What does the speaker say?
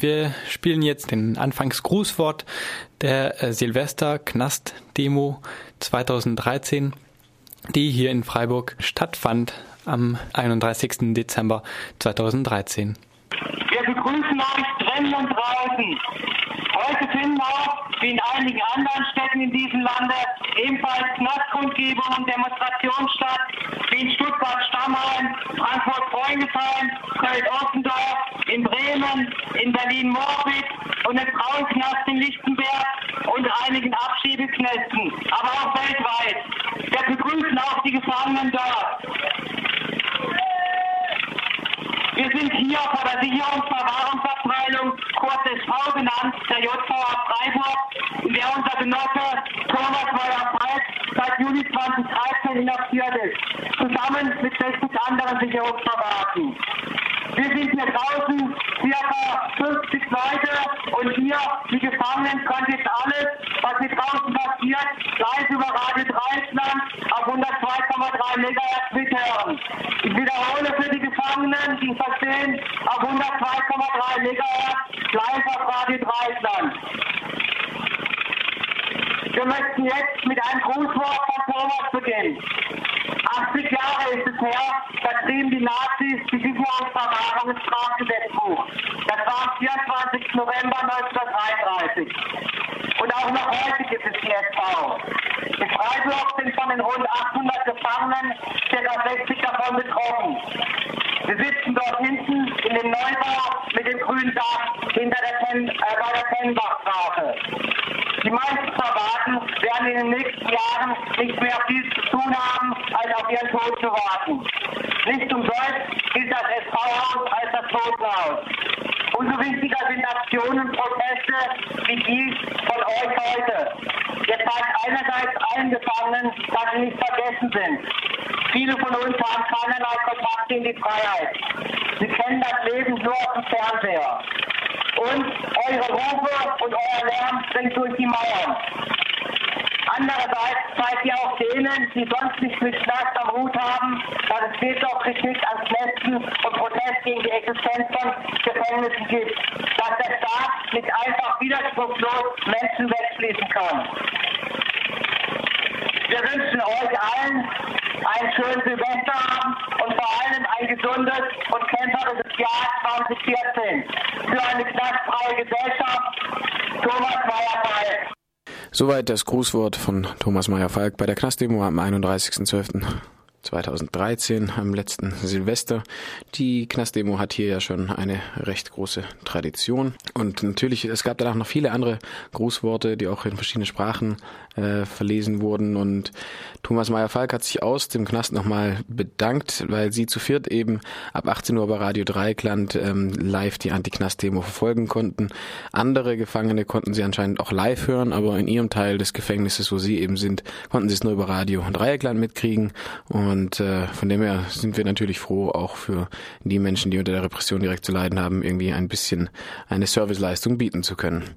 Wir spielen jetzt den Anfangsgrußwort der äh, Silvester-Knast-Demo 2013, die hier in Freiburg stattfand am 31. Dezember 2013. Wir begrüßen euch drinnen und draußen. Heute finden auch, wie in einigen anderen Städten in diesem Lande, ebenfalls Knastkundgebungen und Demonstrationen statt, wie in Stuttgart-Stammheim, Frankfurt-Freundesheim, Köln-Ossendorf, in Bremen, in Berlin-Morbid und im Frauenknast in Lichtenberg und einigen Abschiebeknästen, aber auch weltweit. Wir begrüßen auch die Gefangenen dort. Sind hier vor der Sicherungsverwahrungsabteilung, kurz SV genannt, der JVA Freiburg, in der unser Genosse Thomas Meyer-Falk seit Juli 2013 inhaftiert ist, zusammen mit 60 anderen Sicherungsverwahrten. Wir sind hier draußen circa 50 Leute und hier, die Gefangenen, können jetzt alles, was hier draußen passiert, live über Radio Dreisland auf 102,3 MHz mithören. Ich wiederhole für die Gefangenen, die verstehen, auf 102,3 MHz live auf Radio Dreisland. Wir möchten jetzt mit einem Grußwort von Thomas beginnen. 80 Jahre ist es her, trieben die Nazis die Sicherungsverwahrung ins Strafgesetzbuch. Das war am 24. November 1933. Und auch noch heute gibt es die SV. In Freiburg sind von den rund 800 Gefangenen ca. 60 davon betroffen. Wir sitzen dort hinten in dem Neubau mit dem grünen Dach hinter der Pen, äh, bei der Pennbachstraße. Die meisten Verwarten werden in den nächsten Jahren nicht mehr viel zu tun haben, als auf ihren Tod zu warten. Nicht umsonst gilt das SV-Haus als das Totenhaus. Umso wichtiger sind Aktionen und Proteste wie die von euch heute. Ihr zeigt einerseits allen Gefangenen, dass sie nicht vergessen sind. Viele von uns haben keinerlei Kontakte in die Freiheit. Sie kennen das Leben nur auf dem Fernseher. Und eure Rufe und euer Lärm dringt durch die Mauern. Andererseits zeigt ihr auch denen, die sonst nicht mit Knast am Hut haben, dass es auch Kritik an Knästen und Protest gegen die Existenz von Gefängnissen gibt. Dass der Staat nicht einfach widerspruchslos Menschen wegschließen kann. Wir wünschen euch allen einen schönen Silvesterabend ein gesundes und kämpferisches Jahr 2014 für eine knastfreie Gesellschaft. Thomas Meyer-Falk. Soweit das Grußwort von Thomas Meyer-Falk bei der Knastdemo am 31.12. 2013 am letzten Silvester. Die Knastdemo hat hier ja schon eine recht große Tradition. Und natürlich, es gab danach noch viele andere Grußworte, die auch in verschiedenen Sprachen äh, verlesen wurden. Und Thomas Meyer-Falk hat sich aus dem Knast nochmal bedankt, weil sie zu viert eben ab 18 Uhr bei Radio Dreikland ähm, live die Anti-Knast-Demo verfolgen konnten. Andere Gefangene konnten sie anscheinend auch live hören, aber in ihrem Teil des Gefängnisses, wo sie eben sind, konnten sie es nur über Radio Dreieckland mitkriegen. Und äh, von dem her sind wir natürlich froh, auch für die Menschen, die unter der Repression direkt zu leiden haben, irgendwie ein bisschen eine Serviceleistung bieten zu können.